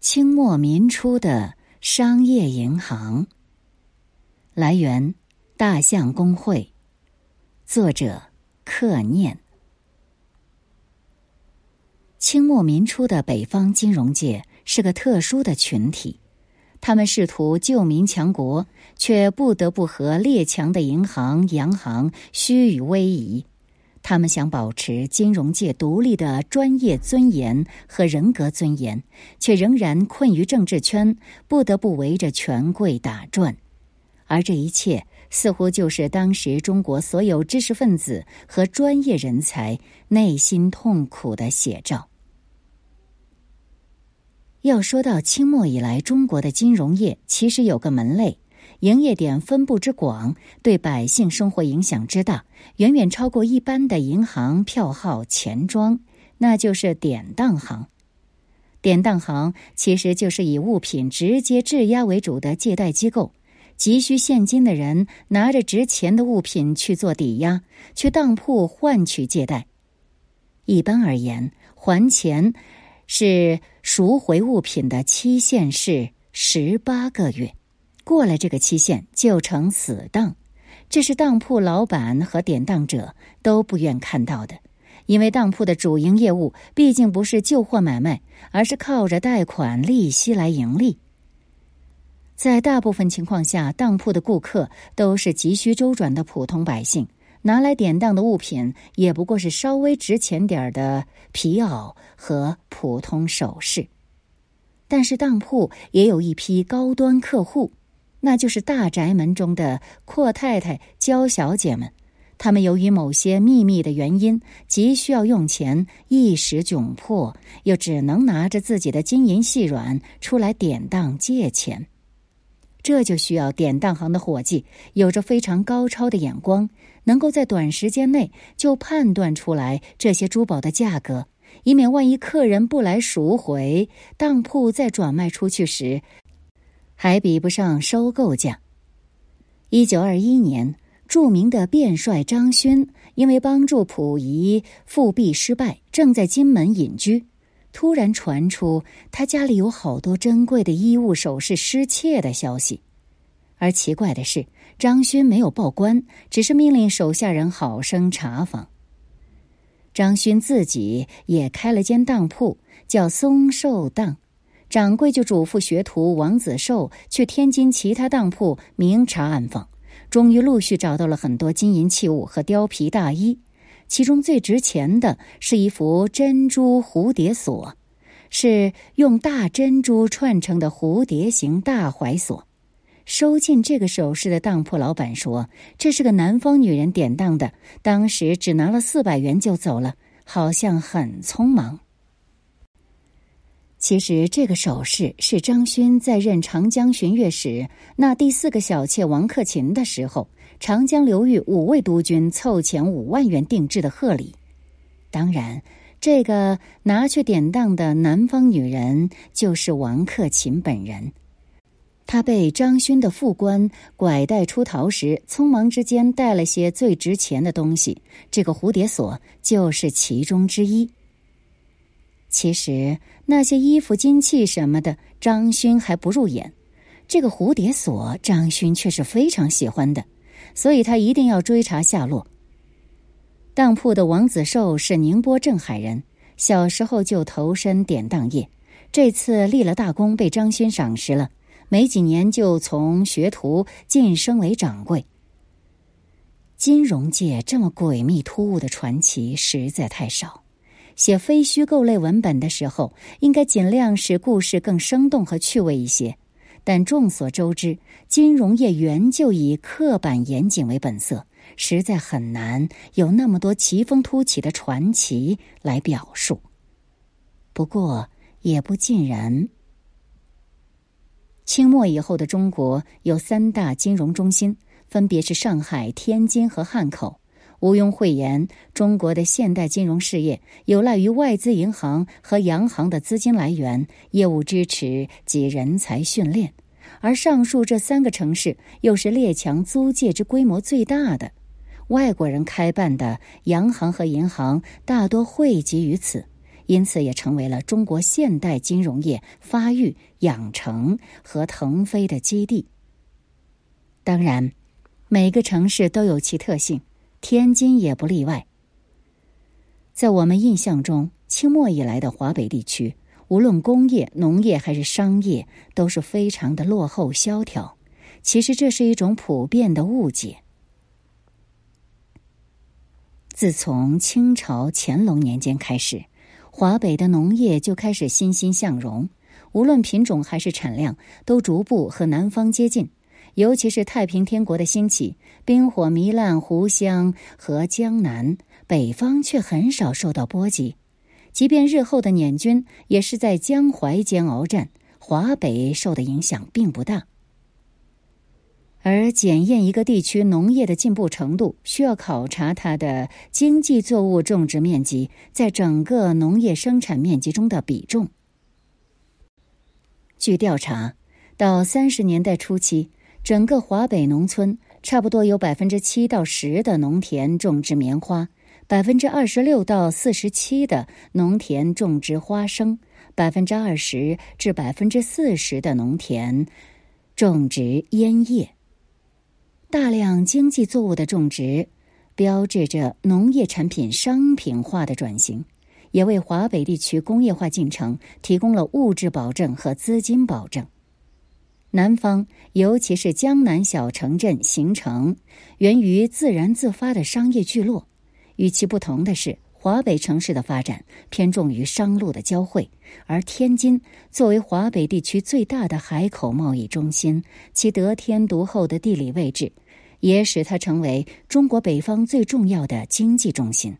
清末民初的商业银行。来源：大象公会。作者：克念。清末民初的北方金融界是个特殊的群体，他们试图救民强国，却不得不和列强的银行、洋行虚与委蛇。他们想保持金融界独立的专业尊严和人格尊严，却仍然困于政治圈，不得不围着权贵打转。而这一切似乎就是当时中国所有知识分子和专业人才内心痛苦的写照。要说到清末以来中国的金融业，其实有个门类。营业点分布之广，对百姓生活影响之大，远远超过一般的银行、票号、钱庄，那就是典当行。典当行其实就是以物品直接质押为主的借贷机构，急需现金的人拿着值钱的物品去做抵押，去当铺换取借贷。一般而言，还钱是赎回物品的期限是十八个月。过了这个期限就成死当，这是当铺老板和典当者都不愿看到的，因为当铺的主营业务毕竟不是旧货买卖，而是靠着贷款利息来盈利。在大部分情况下，当铺的顾客都是急需周转的普通百姓，拿来典当的物品也不过是稍微值钱点儿的皮袄和普通首饰。但是当铺也有一批高端客户。那就是大宅门中的阔太太、娇小姐们，她们由于某些秘密的原因，急需要用钱，一时窘迫，又只能拿着自己的金银细软出来典当借钱。这就需要典当行的伙计有着非常高超的眼光，能够在短时间内就判断出来这些珠宝的价格，以免万一客人不来赎回，当铺再转卖出去时。还比不上收购价。一九二一年，著名的便帅张勋因为帮助溥仪复辟失败，正在金门隐居。突然传出他家里有好多珍贵的衣物首饰失窃的消息。而奇怪的是，张勋没有报官，只是命令手下人好生查访。张勋自己也开了间当铺，叫松寿当。掌柜就嘱咐学徒王子寿去天津其他当铺明察暗访，终于陆续找到了很多金银器物和貂皮大衣，其中最值钱的是一副珍珠蝴蝶锁，是用大珍珠串成的蝴蝶形大怀锁。收进这个首饰的当铺老板说：“这是个南方女人典当的，当时只拿了四百元就走了，好像很匆忙。”其实，这个首饰是张勋在任长江巡阅使那第四个小妾王克勤的时候，长江流域五位督军凑钱五万元定制的贺礼。当然，这个拿去典当的南方女人就是王克勤本人。她被张勋的副官拐带出逃时，匆忙之间带了些最值钱的东西，这个蝴蝶锁就是其中之一。其实那些衣服、金器什么的，张勋还不入眼。这个蝴蝶锁，张勋却是非常喜欢的，所以他一定要追查下落。当铺的王子寿是宁波镇海人，小时候就投身典当业，这次立了大功，被张勋赏识了，没几年就从学徒晋升为掌柜。金融界这么诡秘突兀的传奇实在太少。写非虚构类文本的时候，应该尽量使故事更生动和趣味一些。但众所周知，金融业原就以刻板严谨为本色，实在很难有那么多奇峰突起的传奇来表述。不过也不尽然。清末以后的中国有三大金融中心，分别是上海、天津和汉口。毋庸讳言，中国的现代金融事业有赖于外资银行和洋行的资金来源、业务支持及人才训练，而上述这三个城市又是列强租界之规模最大的，外国人开办的洋行和银行大多汇集于此，因此也成为了中国现代金融业发育、养成和腾飞的基地。当然，每个城市都有其特性，天津也不例外。在我们印象中，清末以来的华北地区，无论工业、农业还是商业，都是非常的落后萧条。其实这是一种普遍的误解。自从清朝乾隆年间开始，华北的农业就开始欣欣向荣，无论品种还是产量，都逐步和南方接近。尤其是太平天国的兴起，兵火糜烂湖湘和江南，北方却很少受到波及。即便日后的捻军也是在江淮间鏖战，华北受的影响并不大。而检验一个地区农业的进步程度，需要考察它的经济作物种植面积在整个农业生产面积中的比重。据调查，到三十年代初期，整个华北农村差不多有百分之七到十的农田种植棉花，百分之二十六到四十七的农田种植花生，百分之二十至百分之四十的农田种植烟叶。大量经济作物的种植，标志着农业产品商品化的转型，也为华北地区工业化进程提供了物质保证和资金保证。南方，尤其是江南小城镇形成，源于自然自发的商业聚落。与其不同的是。华北城市的发展偏重于商路的交汇，而天津作为华北地区最大的海口贸易中心，其得天独厚的地理位置，也使它成为中国北方最重要的经济中心。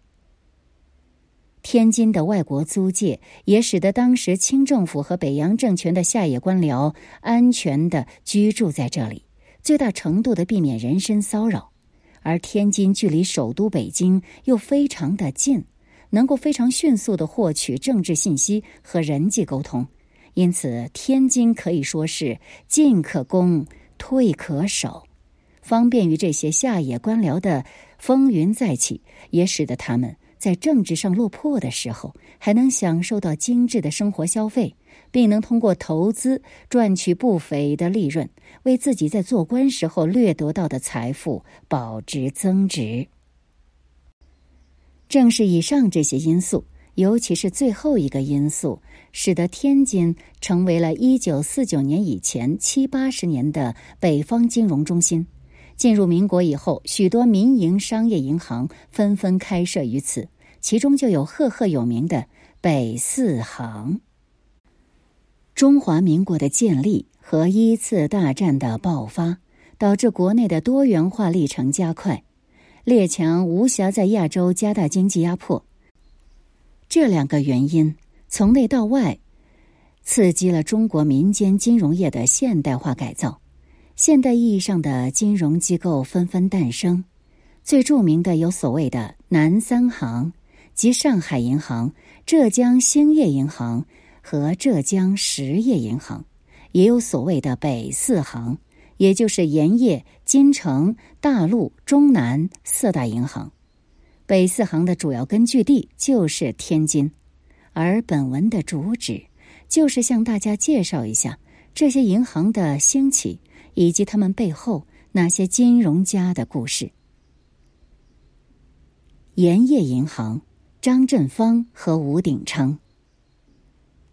天津的外国租界也使得当时清政府和北洋政权的下野官僚安全的居住在这里，最大程度的避免人身骚扰。而天津距离首都北京又非常的近，能够非常迅速的获取政治信息和人际沟通，因此天津可以说是进可攻，退可守，方便于这些下野官僚的风云再起，也使得他们在政治上落魄的时候，还能享受到精致的生活消费。并能通过投资赚取不菲的利润，为自己在做官时候掠夺到的财富保值增值。正是以上这些因素，尤其是最后一个因素，使得天津成为了一九四九年以前七八十年的北方金融中心。进入民国以后，许多民营商业银行纷纷开设于此，其中就有赫赫有名的北四行。中华民国的建立和一次大战的爆发，导致国内的多元化历程加快，列强无暇在亚洲加大经济压迫。这两个原因从内到外，刺激了中国民间金融业的现代化改造，现代意义上的金融机构纷纷诞生。最著名的有所谓的南三行，即上海银行、浙江兴业银行。和浙江实业银行，也有所谓的北四行，也就是盐业、金城、大陆、中南四大银行。北四行的主要根据地就是天津，而本文的主旨就是向大家介绍一下这些银行的兴起以及他们背后那些金融家的故事。盐业银行，张振芳和吴鼎昌。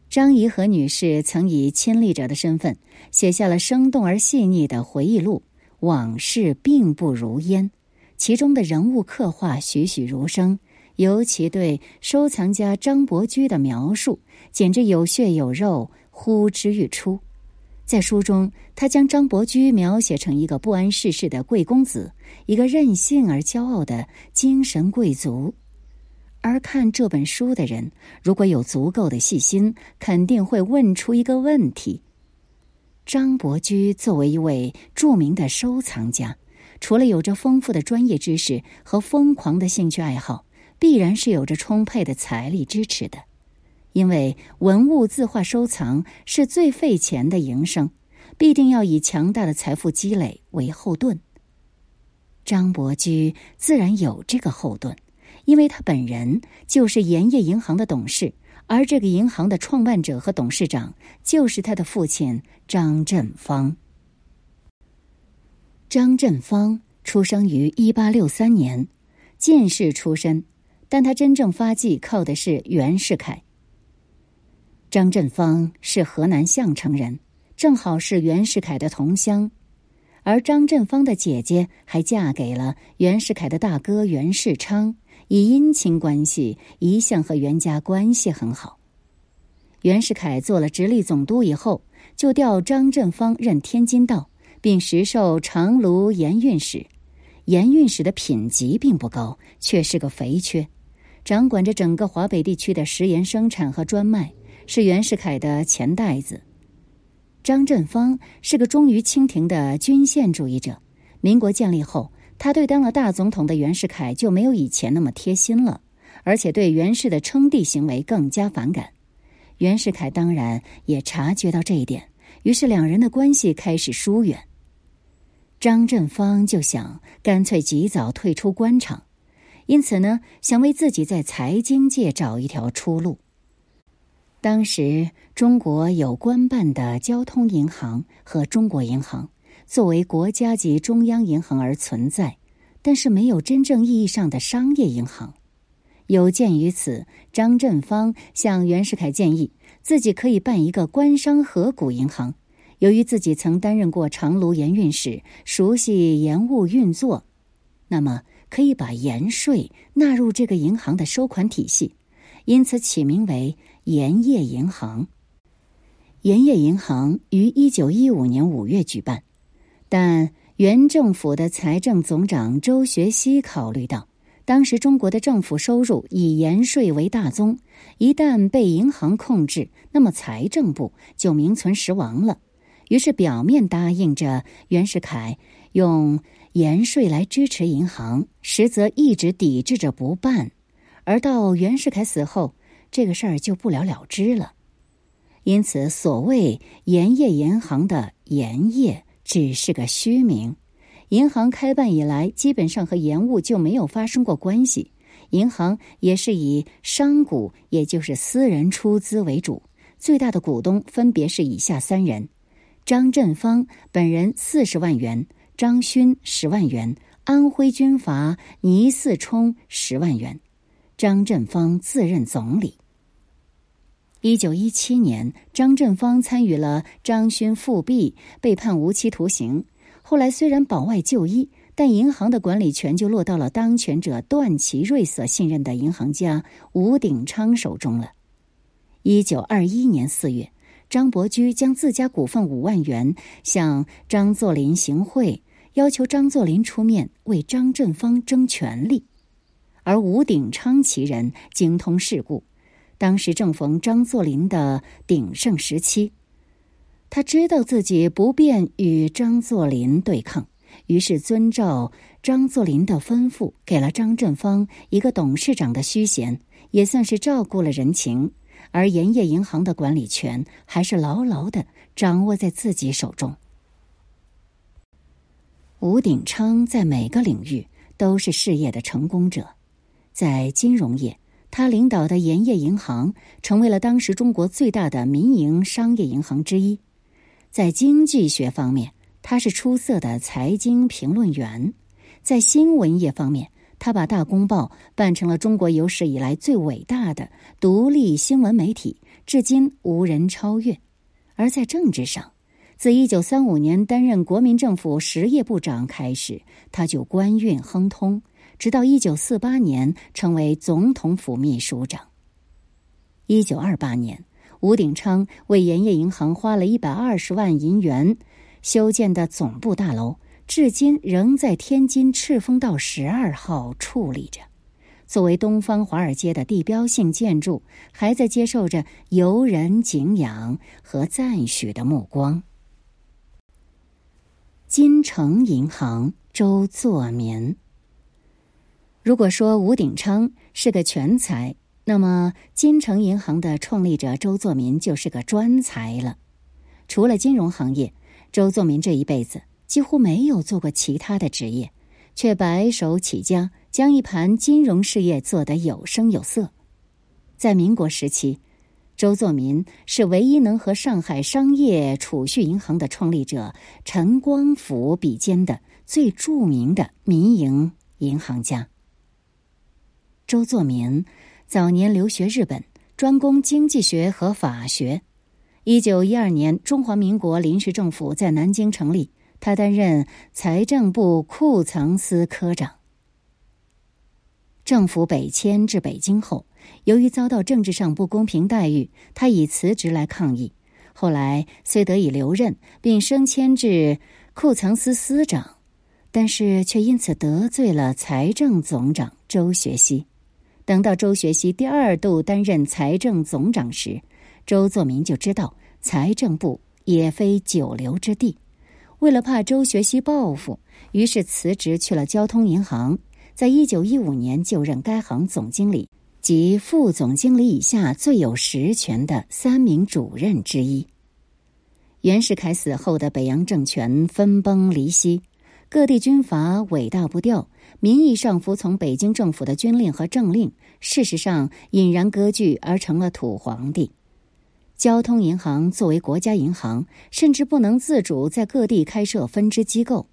张怡和女士曾以亲历者的身份写下了生动而细腻的回忆录，往事并不如烟。其中的人物刻画栩栩如生，尤其对收藏家张伯驹的描述，简直有血有肉，呼之欲出。在书中，他将张伯驹描写成一个不谙世事的贵公子，一个任性而骄傲的精神贵族。而看这本书的人，如果有足够的细心，肯定会问出一个问题：张伯驹作为一位著名的收藏家，除了有着丰富的专业知识和疯狂的兴趣爱好，必然是有着充沛的财力支持的。因为文物字画收藏是最费钱的营生，必定要以强大的财富积累为后盾。张伯驹自然有这个后盾。因为他本人就是盐业银行的董事，而这个银行的创办者和董事长就是他的父亲张振芳。张振芳出生于一八六三年，进士出身，但他真正发迹靠的是袁世凯。张振芳是河南项城人，正好是袁世凯的同乡，而张振芳的姐姐还嫁给了袁世凯的大哥袁世昌。以姻亲关系，一向和袁家关系很好。袁世凯做了直隶总督以后，就调张振芳任天津道，并实授长芦盐运使。盐运使的品级并不高，却是个肥缺，掌管着整个华北地区的食盐生产和专卖，是袁世凯的钱袋子。张振芳是个忠于清廷的均线主义者。民国建立后。他对当了大总统的袁世凯就没有以前那么贴心了，而且对袁氏的称帝行为更加反感。袁世凯当然也察觉到这一点，于是两人的关系开始疏远。张振芳就想干脆及早退出官场，因此呢，想为自己在财经界找一条出路。当时中国有官办的交通银行和中国银行。作为国家级中央银行而存在，但是没有真正意义上的商业银行。有鉴于此，张振芳向袁世凯建议，自己可以办一个官商合股银行。由于自己曾担任过长芦盐运使，熟悉盐务运作，那么可以把盐税纳入这个银行的收款体系，因此起名为盐业银行。盐业银行于一九一五年五月举办。但原政府的财政总长周学熙考虑到，当时中国的政府收入以盐税为大宗，一旦被银行控制，那么财政部就名存实亡了。于是表面答应着袁世凯用盐税来支持银行，实则一直抵制着不办。而到袁世凯死后，这个事儿就不了了之了。因此，所谓盐业银行的盐业。只是个虚名。银行开办以来，基本上和盐务就没有发生过关系。银行也是以商股，也就是私人出资为主，最大的股东分别是以下三人：张振芳本人四十万元，张勋十万元，安徽军阀倪嗣冲十万元。张振芳自任总理。一九一七年，张振芳参与了张勋复辟，被判无期徒刑。后来虽然保外就医，但银行的管理权就落到了当权者段祺瑞所信任的银行家吴鼎昌手中了。一九二一年四月，张伯驹将自家股份五万元向张作霖行贿，要求张作霖出面为张振芳争权利，而吴鼎昌其人精通世故。当时正逢张作霖的鼎盛时期，他知道自己不便与张作霖对抗，于是遵照张作霖的吩咐，给了张振芳一个董事长的虚衔，也算是照顾了人情。而盐业银行的管理权还是牢牢的掌握在自己手中。吴鼎昌在每个领域都是事业的成功者，在金融业。他领导的盐业银行成为了当时中国最大的民营商业银行之一。在经济学方面，他是出色的财经评论员；在新闻业方面，他把《大公报》办成了中国有史以来最伟大的独立新闻媒体，至今无人超越。而在政治上，自一九三五年担任国民政府实业部长开始，他就官运亨通。直到一九四八年，成为总统府秘书长。一九二八年，吴鼎昌为盐业银行花了一百二十万银元修建的总部大楼，至今仍在天津赤峰道十二号矗立着，作为东方华尔街的地标性建筑，还在接受着游人敬仰和赞许的目光。金城银行周作民。如果说吴鼎昌是个全才，那么金城银行的创立者周作民就是个专才了。除了金融行业，周作民这一辈子几乎没有做过其他的职业，却白手起家，将一盘金融事业做得有声有色。在民国时期，周作民是唯一能和上海商业储蓄银行的创立者陈光甫比肩的最著名的民营银行家。周作民早年留学日本，专攻经济学和法学。一九一二年，中华民国临时政府在南京成立，他担任财政部库藏司科长。政府北迁至北京后，由于遭到政治上不公平待遇，他以辞职来抗议。后来虽得以留任，并升迁至库藏司司长，但是却因此得罪了财政总长周学熙。等到周学熙第二度担任财政总长时，周作民就知道财政部也非久留之地，为了怕周学熙报复，于是辞职去了交通银行，在一九一五年就任该行总经理及副总经理以下最有实权的三名主任之一。袁世凯死后的北洋政权分崩离析，各地军阀尾大不掉，名义上服从北京政府的军令和政令，事实上隐然割据而成了土皇帝。交通银行作为国家银行，甚至不能自主在各地开设分支机构。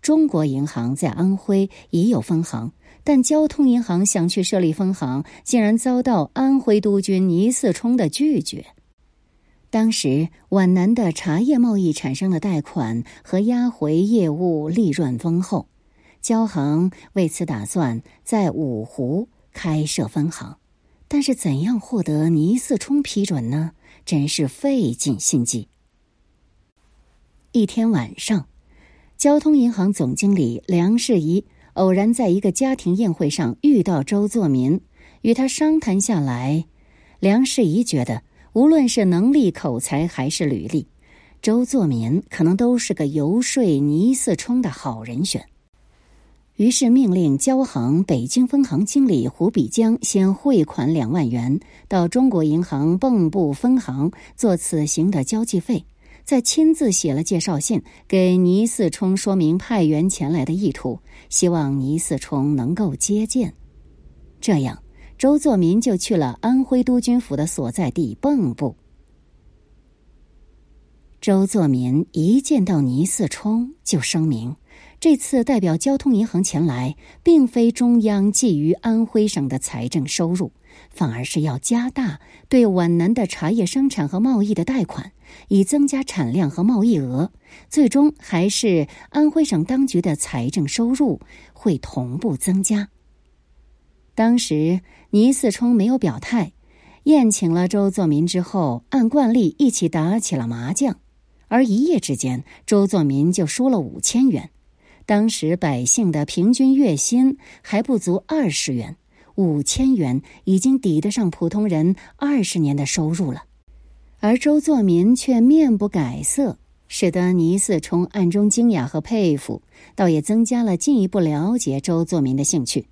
中国银行在安徽已有分行，但交通银行想去设立分行，竟然遭到安徽督军倪嗣冲的拒绝。当时皖南的茶叶贸易产生了贷款和押回业务利润丰厚，交行为此打算在五湖开设分行，但是怎样获得倪嗣冲批准呢？真是费尽心机。一天晚上，交通银行总经理梁世仪偶然在一个家庭宴会上遇到周作民，与他商谈下来，梁世仪觉得，无论是能力、口才还是履历，周作民可能都是个游说倪嗣冲的好人选。于是命令交行北京分行经理胡比江先汇款两万元到中国银行蚌埠分行做此行的交际费，再亲自写了介绍信给倪四冲，说明派员前来的意图，希望倪四冲能够接见。这样，周作民就去了安徽督军府的所在地蚌埠。周作民一见到倪四冲，就声明。这次代表交通银行前来，并非中央觊觎安徽省的财政收入，反而是要加大对皖南的茶叶生产和贸易的贷款，以增加产量和贸易额，最终还是安徽省当局的财政收入会同步增加。当时倪嗣冲没有表态，宴请了周作民之后，按惯例一起打起了麻将，而一夜之间，周作民就输了五千元。当时百姓的平均月薪还不足二十元，五千元已经抵得上普通人二十年的收入了，而周作民却面不改色，使得倪四冲暗中惊讶和佩服，倒也增加了进一步了解周作民的兴趣。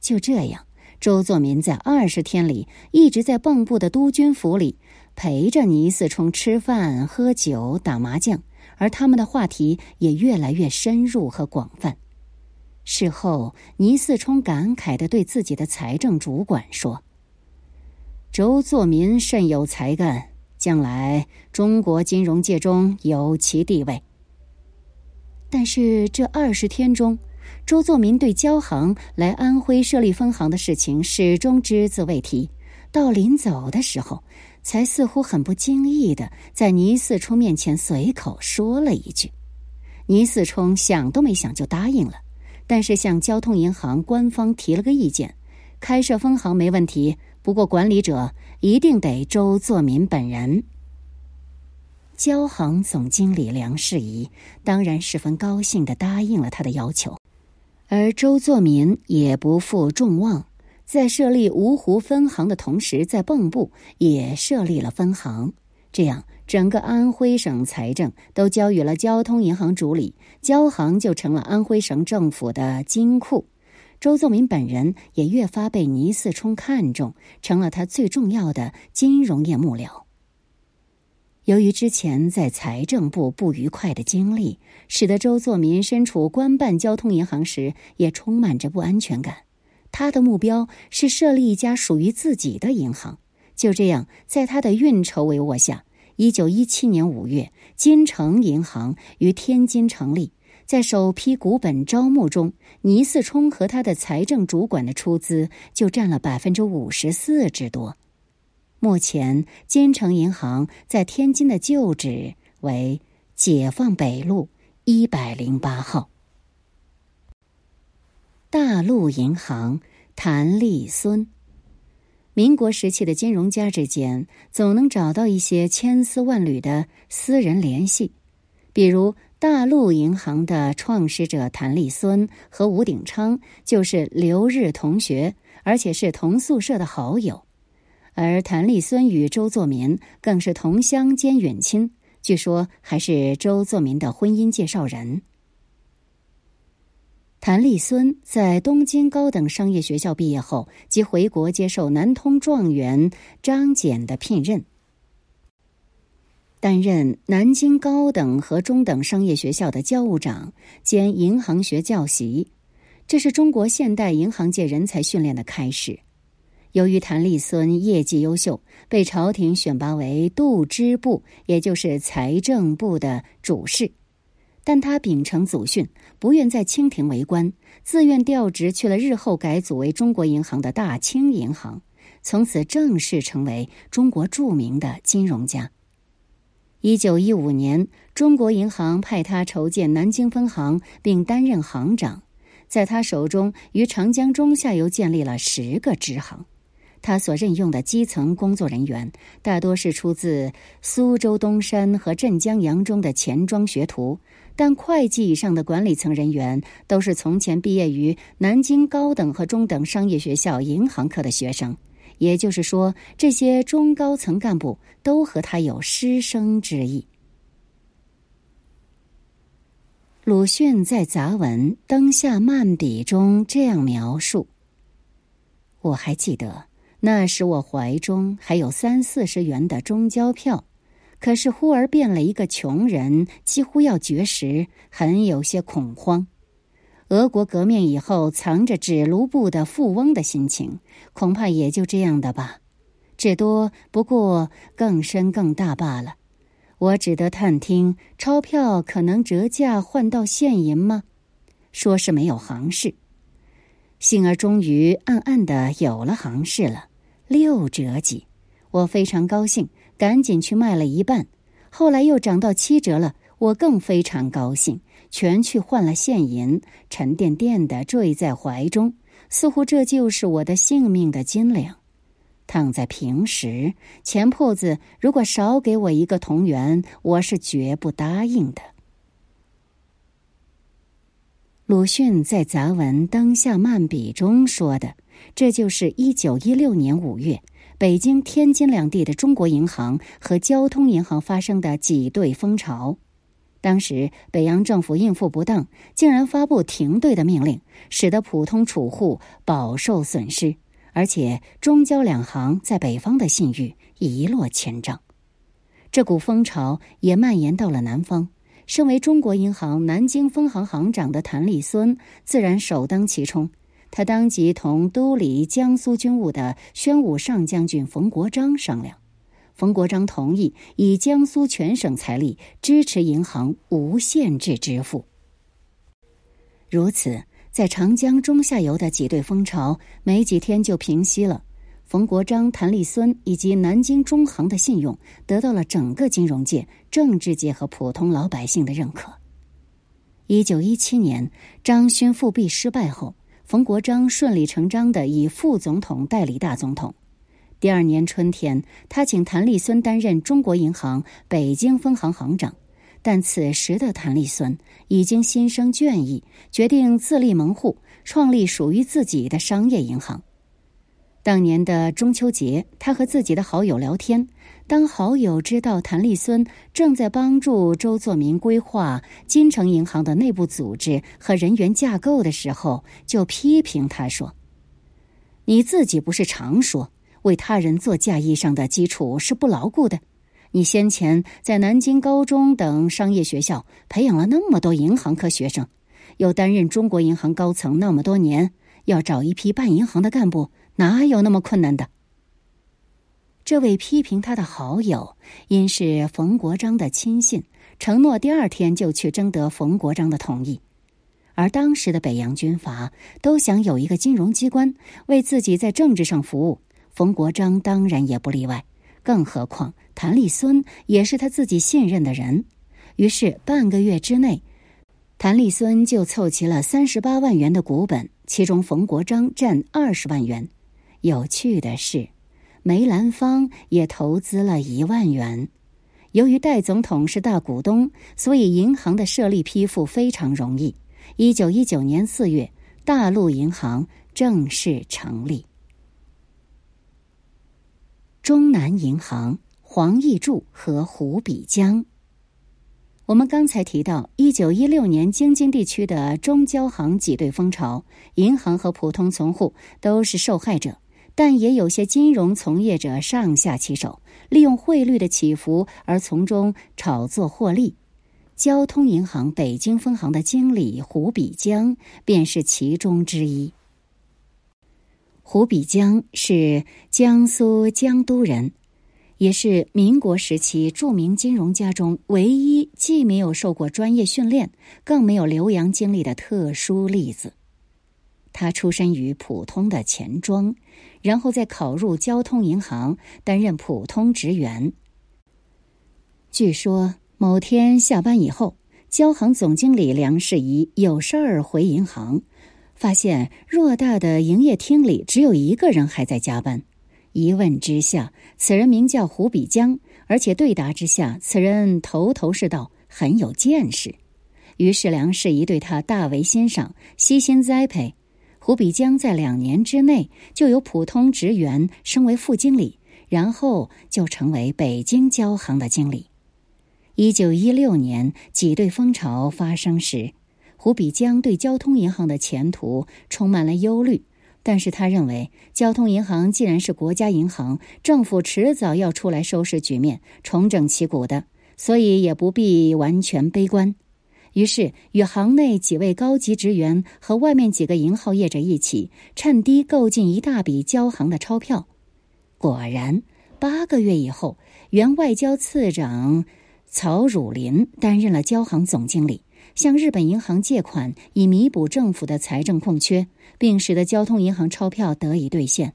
就这样，周作民在二十天里一直在蚌埠的督军府里陪着倪四冲吃饭、喝酒、打麻将。而他们的话题也越来越深入和广泛。事后，倪四冲感慨的对自己的财政主管说：“周作民甚有才干，将来中国金融界中有其地位。”但是这二十天中，周作民对交行来安徽设立分行的事情始终只字未提。到临走的时候。才似乎很不经意的在倪四冲面前随口说了一句，倪四冲想都没想就答应了，但是向交通银行官方提了个意见，开设分行没问题，不过管理者一定得周作民本人。交行总经理梁世仪当然十分高兴的答应了他的要求，而周作民也不负众望。在设立芜湖分行的同时，在蚌埠也设立了分行。这样，整个安徽省财政都交予了交通银行主理，交行就成了安徽省政府的金库。周作民本人也越发被倪嗣冲看中，成了他最重要的金融业幕僚。由于之前在财政部不愉快的经历，使得周作民身处官办交通银行时也充满着不安全感。他的目标是设立一家属于自己的银行，就这样，在他的运筹帷幄下，一九一七年五月，金城银行于天津成立。在首批股本招募中，倪嗣冲和他的财政主管的出资就占了百分之五十四之多。目前，金城银行在天津的旧址为解放北路一百零八号。大陆银行谭立孙。民国时期的金融家之间，总能找到一些千丝万缕的私人联系，比如大陆银行的创始者谭立孙和吴鼎昌就是留日同学，而且是同宿舍的好友。而谭立孙与周作民更是同乡兼远亲，据说还是周作民的婚姻介绍人。谭立孙在东京高等商业学校毕业后，即回国接受南通状元张謇的聘任，担任南京高等和中等商业学校的教务长兼银行学教习，这是中国现代银行界人才训练的开始。由于谭立孙业绩优秀，被朝廷选拔为度支部，也就是财政部的主事。但他秉承祖训，不愿在清廷为官，自愿调职去了日后改组为中国银行的大清银行，从此正式成为中国著名的金融家。一九一五年，中国银行派他筹建南京分行，并担任行长，在他手中于长江中下游建立了十个支行。他所任用的基层工作人员大多是出自苏州东山和镇江扬中的钱庄学徒，但会计以上的管理层人员都是从前毕业于南京高等和中等商业学校银行科的学生。也就是说，这些中高层干部都和他有师生之意。鲁迅在杂文《灯下漫笔》中这样描述：“我还记得。”那时我怀中还有三四十元的中交票，可是忽而变了一个穷人，几乎要绝食，很有些恐慌。俄国革命以后，藏着纸卢布的富翁的心情，恐怕也就这样的吧，至多不过更深更大罢了。我只得探听，钞票可能折价换到现银吗？说是没有行市，幸而终于暗暗的有了行市了。六折几，我非常高兴，赶紧去卖了一半。后来又涨到七折了，我更非常高兴，全去换了现银，沉甸甸的坠在怀中，似乎这就是我的性命的斤两。躺在平时，钱铺子如果少给我一个铜元，我是绝不答应的。鲁迅在杂文《灯下漫笔》中说的。这就是一九一六年五月，北京、天津两地的中国银行和交通银行发生的挤兑风潮。当时北洋政府应付不当，竟然发布停兑的命令，使得普通储户饱受损失，而且中交两行在北方的信誉一落千丈。这股风潮也蔓延到了南方。身为中国银行南京分行行长的谭立孙，自然首当其冲。他当即同督理江苏军务的宣武上将军冯国璋商量，冯国璋同意以江苏全省财力支持银行无限制支付。如此，在长江中下游的挤兑风潮没几天就平息了。冯国璋、谭立孙以及南京中行的信用得到了整个金融界、政治界和普通老百姓的认可。一九一七年，张勋复辟失败后。冯国璋顺理成章的以副总统代理大总统。第二年春天，他请谭立孙担任中国银行北京分行行长，但此时的谭立孙已经心生倦意，决定自立门户，创立属于自己的商业银行。当年的中秋节，他和自己的好友聊天。当好友知道谭立孙正在帮助周作民规划金城银行的内部组织和人员架构的时候，就批评他说：“你自己不是常说为他人做嫁衣上的基础是不牢固的？你先前在南京高中等商业学校培养了那么多银行科学生，又担任中国银行高层那么多年，要找一批办银行的干部。”哪有那么困难的？这位批评他的好友因是冯国璋的亲信，承诺第二天就去征得冯国璋的同意。而当时的北洋军阀都想有一个金融机关为自己在政治上服务，冯国璋当然也不例外。更何况谭立孙也是他自己信任的人。于是半个月之内，谭立孙就凑齐了三十八万元的股本，其中冯国璋占二十万元。有趣的是，梅兰芳也投资了一万元。由于戴总统是大股东，所以银行的设立批复非常容易。一九一九年四月，大陆银行正式成立。中南银行黄义柱和胡比江。我们刚才提到，一九一六年京津地区的中交行挤兑风潮，银行和普通存户都是受害者，但也有些金融从业者上下其手，利用汇率的起伏而从中炒作获利。交通银行北京分行的经理胡比江便是其中之一。胡比江是江苏江都人，也是民国时期著名金融家中唯一既没有受过专业训练，更没有留洋经历的特殊例子。他出身于普通的钱庄，然后再考入交通银行担任普通职员。据说。某天下班以后，交行总经理梁世仪有事儿回银行，发现偌大的营业厅里只有一个人还在加班。一问之下，此人名叫胡比江，而且对答之下，此人头头是道，很有见识。于是梁世仪对他大为欣赏，悉心栽培。胡比江在两年之内就由普通职员升为副经理，然后就成为北京交行的经理。一九一六年挤兑风潮发生时，胡比江对交通银行的前途充满了忧虑。但是他认为，交通银行既然是国家银行，政府迟早要出来收拾局面、重整旗鼓的，所以也不必完全悲观。于是，与行内几位高级职员和外面几个银号业者一起，趁低购进一大笔交行的钞票。果然，八个月以后，原外交次长。曹汝霖担任了交行总经理，向日本银行借款，以弥补政府的财政空缺，并使得交通银行钞票得以兑现。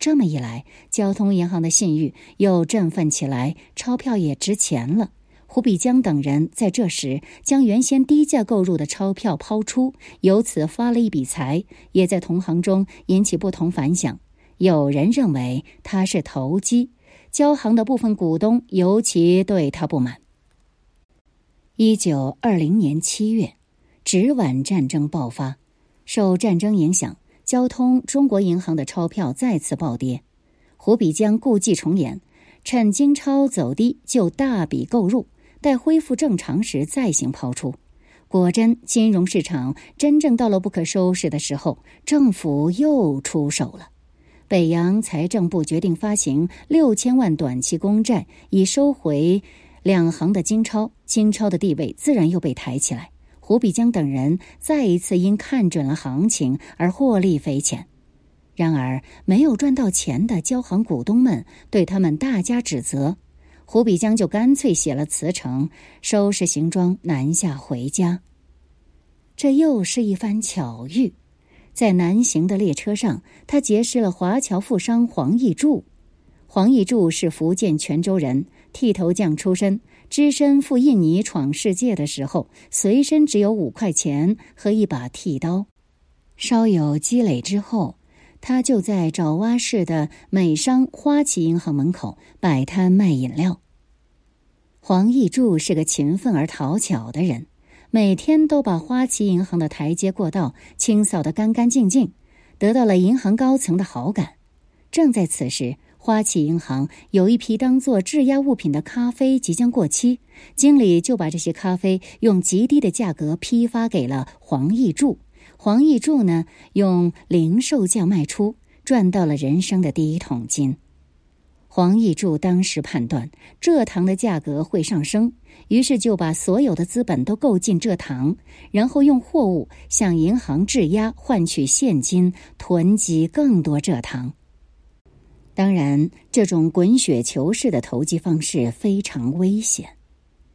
这么一来，交通银行的信誉又振奋起来，钞票也值钱了。胡比江等人在这时将原先低价购入的钞票抛出，由此发了一笔财，也在同行中引起不同反响。有人认为他是投机，交行的部分股东尤其对他不满。一九二零年七月，直皖战争爆发，受战争影响，交通中国银行的钞票再次暴跌。胡比江故伎重演，趁金钞走低就大笔购入，待恢复正常时再行抛出。果真，金融市场真正到了不可收拾的时候，政府又出手了。北洋财政部决定发行六千万短期公债，以收回。两行的金钞，金钞的地位自然又被抬起来。胡比江等人再一次因看准了行情而获利匪浅。然而，没有赚到钱的交行股东们对他们大加指责。胡比江就干脆写了辞呈，收拾行装南下回家。这又是一番巧遇，在南行的列车上，他结识了华侨富商黄义柱。黄义柱是福建泉州人，剃头匠出身。只身赴印尼闯世界的时候，随身只有五块钱和一把剃刀。稍有积累之后，他就在爪哇市的美商花旗银行门口摆摊卖饮料。黄义柱是个勤奋而讨巧的人，每天都把花旗银行的台阶过道清扫得干干净净，得到了银行高层的好感。正在此时。花旗银行有一批当做质押物品的咖啡即将过期，经理就把这些咖啡用极低的价格批发给了黄义柱。黄义柱呢，用零售价卖出，赚到了人生的第一桶金。黄义柱当时判断蔗糖的价格会上升，于是就把所有的资本都购进蔗糖，然后用货物向银行质押，换取现金，囤积更多蔗糖。当然，这种滚雪球式的投机方式非常危险，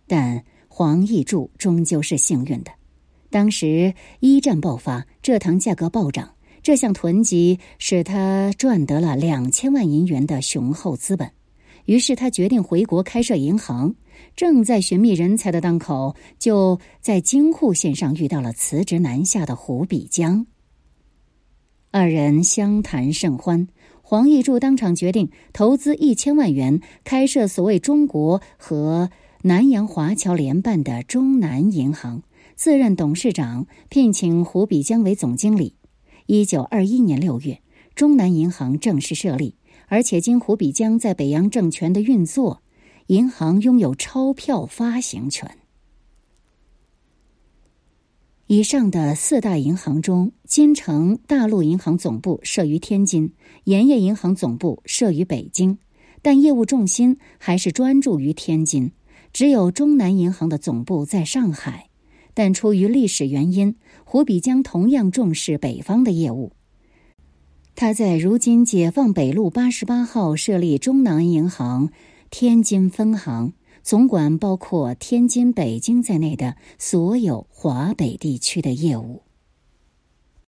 但黄义柱终究是幸运的。当时一战爆发，蔗糖价格暴涨，这项囤积使他赚得了两千万银元的雄厚资本。于是他决定回国开设银行。正在寻觅人才的当口，就在京沪线上遇到了辞职南下的胡比江。二人相谈甚欢，黄义柱当场决定投资一千万元开设所谓中国和南洋华侨联办的中南银行，自任董事长，聘请胡比江为总经理。一九二一年六月，中南银行正式设立，而且经胡比江在北洋政权的运作，银行拥有钞票发行权。以上的四大银行中，金城大陆银行总部设于天津，盐业银行总部设于北京，但业务重心还是专注于天津。只有中南银行的总部在上海，但出于历史原因，胡比江同样重视北方的业务。他在如今解放北路八十八号设立中南银行天津分行。总管包括天津、北京在内的所有华北地区的业务。